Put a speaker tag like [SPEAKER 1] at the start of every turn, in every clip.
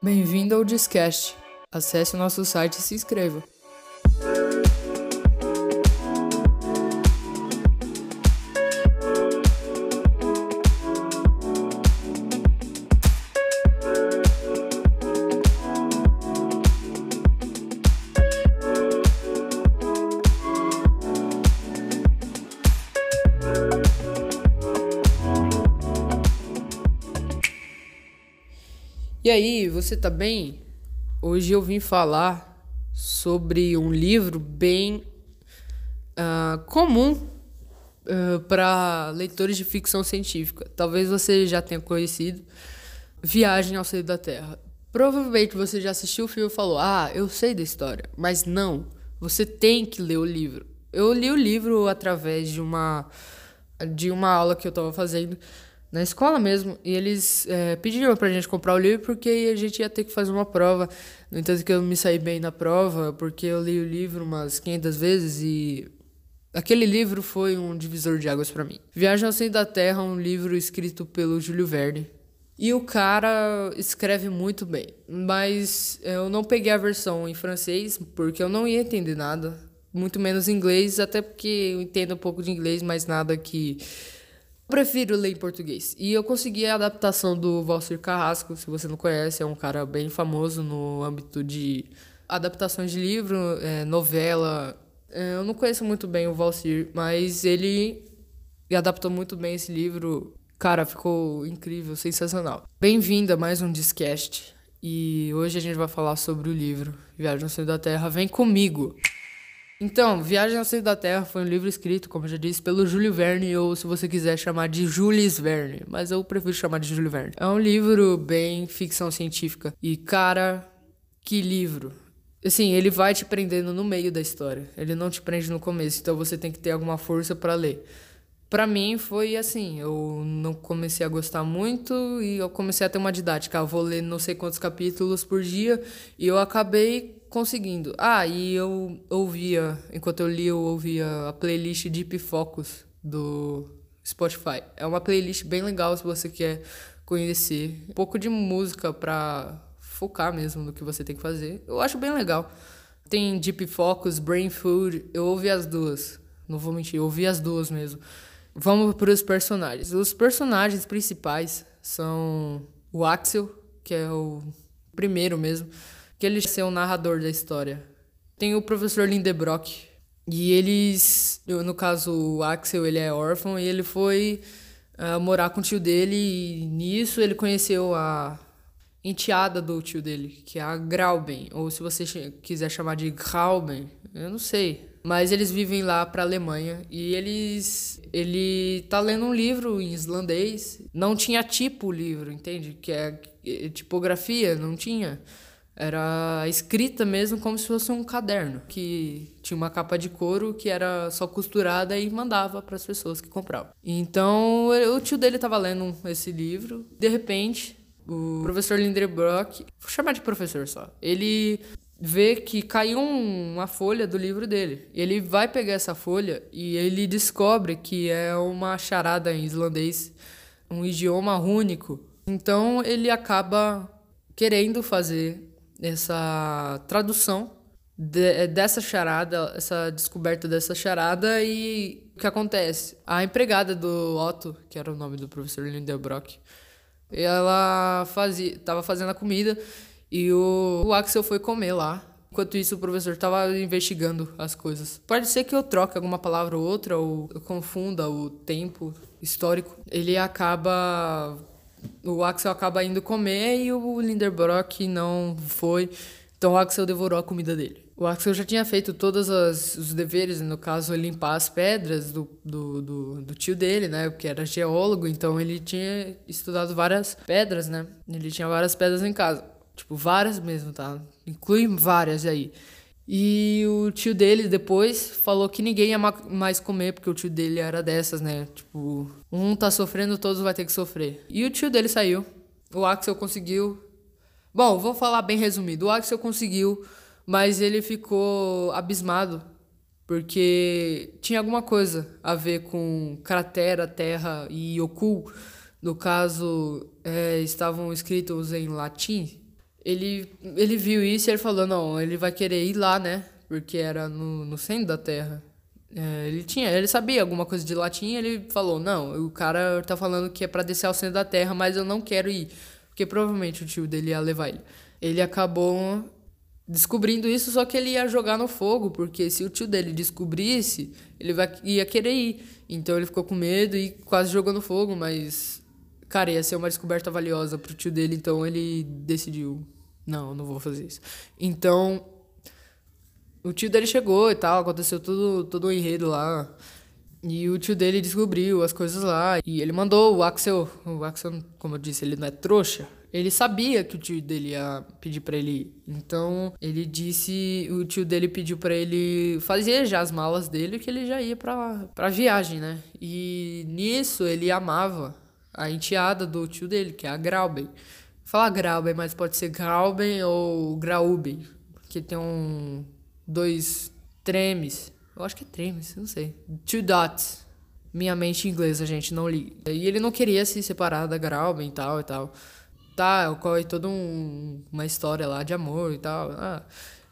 [SPEAKER 1] Bem-vindo ao Discast. Acesse o nosso site e se inscreva. E aí, você tá bem? Hoje eu vim falar sobre um livro bem uh, comum uh, para leitores de ficção científica. Talvez você já tenha conhecido Viagem ao Centro da Terra. Provavelmente você já assistiu o filme e falou: Ah, eu sei da história. Mas não, você tem que ler o livro. Eu li o livro através de uma, de uma aula que eu estava fazendo na escola mesmo. E eles é, pediram pra gente comprar o livro porque a gente ia ter que fazer uma prova. No entanto, que eu me saí bem na prova, porque eu li o livro umas 500 vezes e. Aquele livro foi um divisor de águas para mim. Viagem ao Centro da Terra, um livro escrito pelo Júlio Verne. E o cara escreve muito bem, mas eu não peguei a versão em francês porque eu não ia entender nada, muito menos inglês, até porque eu entendo um pouco de inglês, mas nada que prefiro ler em português. E eu consegui a adaptação do Valcir Carrasco, se você não conhece, é um cara bem famoso no âmbito de adaptações de livro, é, novela. É, eu não conheço muito bem o Valcir, mas ele adaptou muito bem esse livro. Cara, ficou incrível, sensacional. Bem-vindo a mais um Discast. E hoje a gente vai falar sobre o livro Viagem ao Centro da Terra. Vem comigo! Então, Viagem ao Centro da Terra foi um livro escrito, como eu já disse, pelo Júlio Verne, ou se você quiser chamar de Jules Verne, mas eu prefiro chamar de Júlio Verne. É um livro bem ficção científica. E, cara, que livro! Assim, ele vai te prendendo no meio da história. Ele não te prende no começo, então você tem que ter alguma força para ler. Para mim foi assim, eu não comecei a gostar muito e eu comecei a ter uma didática. Eu vou ler não sei quantos capítulos por dia e eu acabei conseguindo. Ah, e eu ouvia, enquanto eu li, eu ouvia a playlist Deep Focus do Spotify. É uma playlist bem legal se você quer conhecer um pouco de música pra focar mesmo no que você tem que fazer. Eu acho bem legal. Tem Deep Focus, Brain Food, eu ouvi as duas. Não vou mentir, eu ouvi as duas mesmo. Vamos para os personagens. Os personagens principais são o Axel, que é o primeiro mesmo que ele ser o narrador da história. Tem o professor Lindebrock, e eles, no caso, o Axel, ele é órfão e ele foi uh, morar com o tio dele e nisso ele conheceu a enteada do tio dele, que é a Grauben, ou se você quiser chamar de Grauben, eu não sei. Mas eles vivem lá para Alemanha e eles ele tá lendo um livro em islandês. Não tinha tipo o livro, entende? Que é, é tipografia, não tinha. Era escrita mesmo como se fosse um caderno, que tinha uma capa de couro que era só costurada e mandava para as pessoas que compravam. Então, o tio dele estava lendo esse livro, de repente, o professor Linderbrock, vou chamar de professor só, ele vê que caiu uma folha do livro dele. Ele vai pegar essa folha e ele descobre que é uma charada em islandês, um idioma único. Então ele acaba querendo fazer essa tradução de, dessa charada, essa descoberta dessa charada e o que acontece? A empregada do Otto, que era o nome do professor Lindenbrock, ela fazia, tava fazendo a comida e o, o Axel foi comer lá. Enquanto isso, o professor estava investigando as coisas. Pode ser que eu troque alguma palavra ou outra, ou eu confunda o tempo histórico. Ele acaba o Axel acaba indo comer e o Linderbrock não foi. Então o Axel devorou a comida dele. O Axel já tinha feito todos os deveres, no caso, limpar as pedras do, do, do, do, tio dele, né? Porque era geólogo, então ele tinha estudado várias pedras, né? Ele tinha várias pedras em casa. Tipo, várias mesmo, tá? Inclui várias aí. E o tio dele depois falou que ninguém ia mais comer, porque o tio dele era dessas, né? Tipo, um tá sofrendo, todos vai ter que sofrer. E o tio dele saiu. O Axel conseguiu. Bom, vou falar bem resumido. O Axel conseguiu, mas ele ficou abismado. Porque tinha alguma coisa a ver com cratera, terra e ocul. No caso, é, estavam escritos em latim ele, ele viu isso e ele falou, não, ele vai querer ir lá, né? Porque era no, no centro da Terra. É, ele tinha, ele sabia alguma coisa de latim, ele falou, não, o cara tá falando que é para descer ao centro da Terra, mas eu não quero ir. Porque provavelmente o tio dele ia levar ele. Ele acabou descobrindo isso, só que ele ia jogar no fogo, porque se o tio dele descobrisse, ele vai, ia querer ir. Então ele ficou com medo e quase jogou no fogo, mas. Cara, ia ser uma descoberta valiosa pro tio dele, então ele decidiu. Não, não vou fazer isso. Então. O tio dele chegou e tal, aconteceu tudo, todo o enredo lá. E o tio dele descobriu as coisas lá. E ele mandou o Axel. O Axel, como eu disse, ele não é trouxa. Ele sabia que o tio dele ia pedir para ele ir. Então, ele disse, o tio dele pediu para ele fazer já as malas dele que ele já ia para para viagem, né? E nisso ele amava a enteada do tio dele, que é a Grauben. Fala Grauben, mas pode ser Grauben ou Grauben, que tem um dois tremes. Eu acho que é tremes, não sei. Two dots. Minha mente inglesa, gente, não li. E ele não queria se separar da Grauben e tal e tal tá, ocorre toda um, uma história lá de amor e tal. Ah,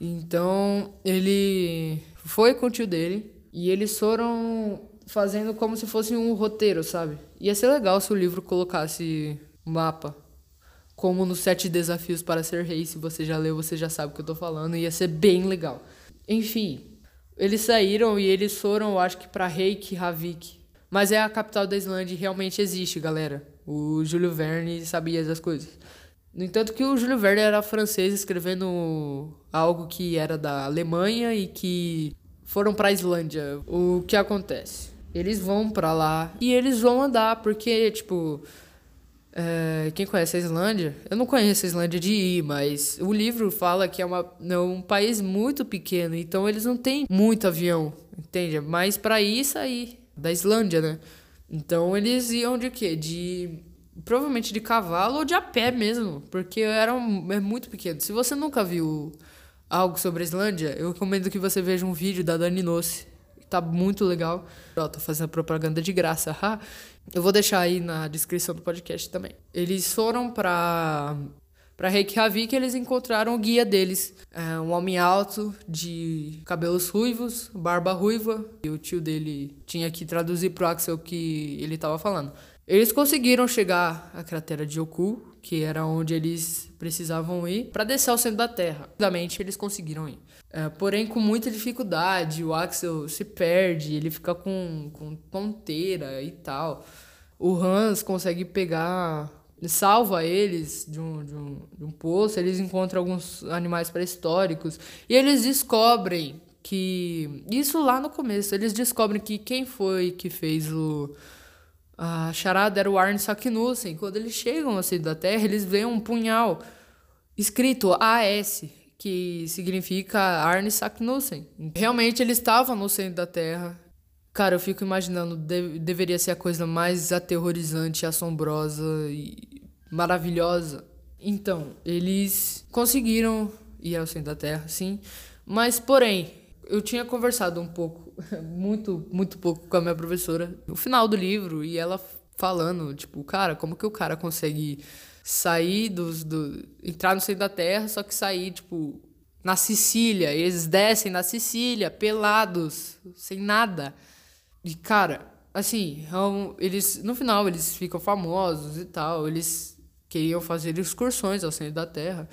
[SPEAKER 1] então ele foi com o tio dele e eles foram fazendo como se fosse um roteiro, sabe? Ia ser legal se o livro colocasse mapa. Como nos Sete Desafios para Ser Rei. Se você já leu, você já sabe o que eu tô falando. Ia ser bem legal. Enfim, eles saíram e eles foram, acho que para Reykjavik. Mas é a capital da Islândia e realmente existe, galera. O Júlio Verne sabia das coisas. No entanto que o Júlio Verne era francês escrevendo algo que era da Alemanha e que foram para a Islândia. O que acontece? Eles vão para lá e eles vão andar porque tipo é, quem conhece a Islândia? Eu não conheço a Islândia de ir, mas o livro fala que é, uma, é um país muito pequeno, então eles não têm muito avião, entende? Mas para ir sair da Islândia, né? Então eles iam de quê? De. Provavelmente de cavalo ou de a pé mesmo, porque era um, é muito pequeno. Se você nunca viu algo sobre a Islândia, eu recomendo que você veja um vídeo da Dani Nossi. Tá muito legal. Ó, tô fazendo propaganda de graça. eu vou deixar aí na descrição do podcast também. Eles foram pra para Reykjavik, eles encontraram o guia deles, é, um homem alto, de cabelos ruivos, barba ruiva, e o tio dele tinha que traduzir pro Axel o que ele estava falando. Eles conseguiram chegar à cratera de Yoku, que era onde eles precisavam ir, para descer ao centro da Terra. Rapidamente eles conseguiram ir. É, porém, com muita dificuldade, o Axel se perde, ele fica com, com tonteira e tal. O Hans consegue pegar salva eles de um, de, um, de um poço, eles encontram alguns animais pré-históricos e eles descobrem que. Isso lá no começo, eles descobrem que quem foi que fez o. A charada era o Arne Saknussemm. Quando eles chegam assim da Terra, eles veem um punhal escrito AS, que significa Arne Saknussemm. Realmente eles estavam no centro da Terra. Cara, eu fico imaginando, de, deveria ser a coisa mais aterrorizante, assombrosa e maravilhosa. Então, eles conseguiram ir ao centro da Terra, sim. Mas, porém, eu tinha conversado um pouco, muito, muito pouco com a minha professora no final do livro e ela falando, tipo, cara, como que o cara consegue sair dos. Do, entrar no centro da Terra, só que sair, tipo, na Sicília. Eles descem na Sicília, pelados, sem nada. E, cara, assim, é eles no final eles ficam famosos e tal. Eles queriam fazer excursões ao centro da Terra.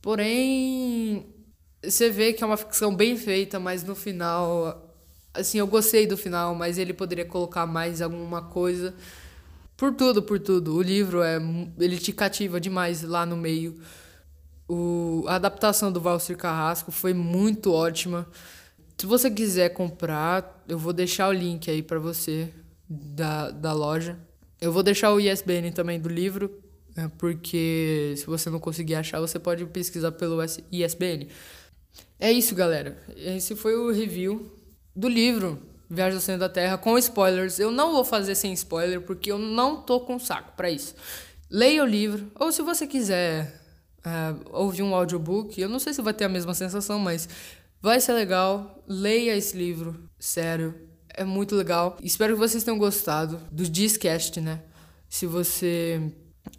[SPEAKER 1] Porém, você vê que é uma ficção bem feita, mas no final, assim, eu gostei do final, mas ele poderia colocar mais alguma coisa. Por tudo, por tudo. O livro é ele te cativa demais lá no meio. O, a adaptação do Valsir Carrasco foi muito ótima. Se você quiser comprar, eu vou deixar o link aí para você da, da loja. Eu vou deixar o ISBN também do livro é porque se você não conseguir achar, você pode pesquisar pelo ISBN. É isso, galera. Esse foi o review do livro Viagem ao Centro da Terra com spoilers. Eu não vou fazer sem spoiler porque eu não tô com saco para isso. Leia o livro, ou se você quiser uh, ouvir um audiobook, eu não sei se vai ter a mesma sensação, mas vai ser legal. Leia esse livro, sério. É muito legal. Espero que vocês tenham gostado do Discast, né? Se você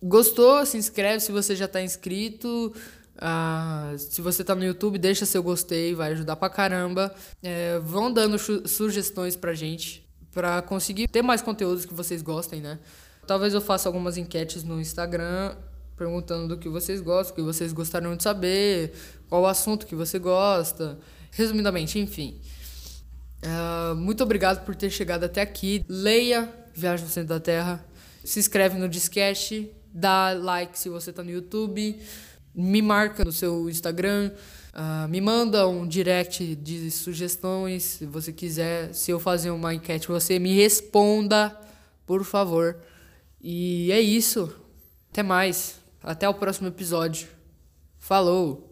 [SPEAKER 1] Gostou? Se inscreve se você já está inscrito. Uh, se você tá no YouTube, deixa seu gostei, vai ajudar pra caramba. É, vão dando sugestões pra gente, pra conseguir ter mais conteúdos que vocês gostem, né? Talvez eu faça algumas enquetes no Instagram perguntando do que vocês gostam, o que vocês gostariam de saber, qual o assunto que você gosta. Resumidamente, enfim. Uh, muito obrigado por ter chegado até aqui. Leia Viagem no Centro da Terra. Se inscreve no Discast. Dá like se você está no YouTube. Me marca no seu Instagram. Uh, me manda um direct de sugestões. Se você quiser, se eu fazer uma enquete, você me responda, por favor. E é isso. Até mais. Até o próximo episódio. Falou!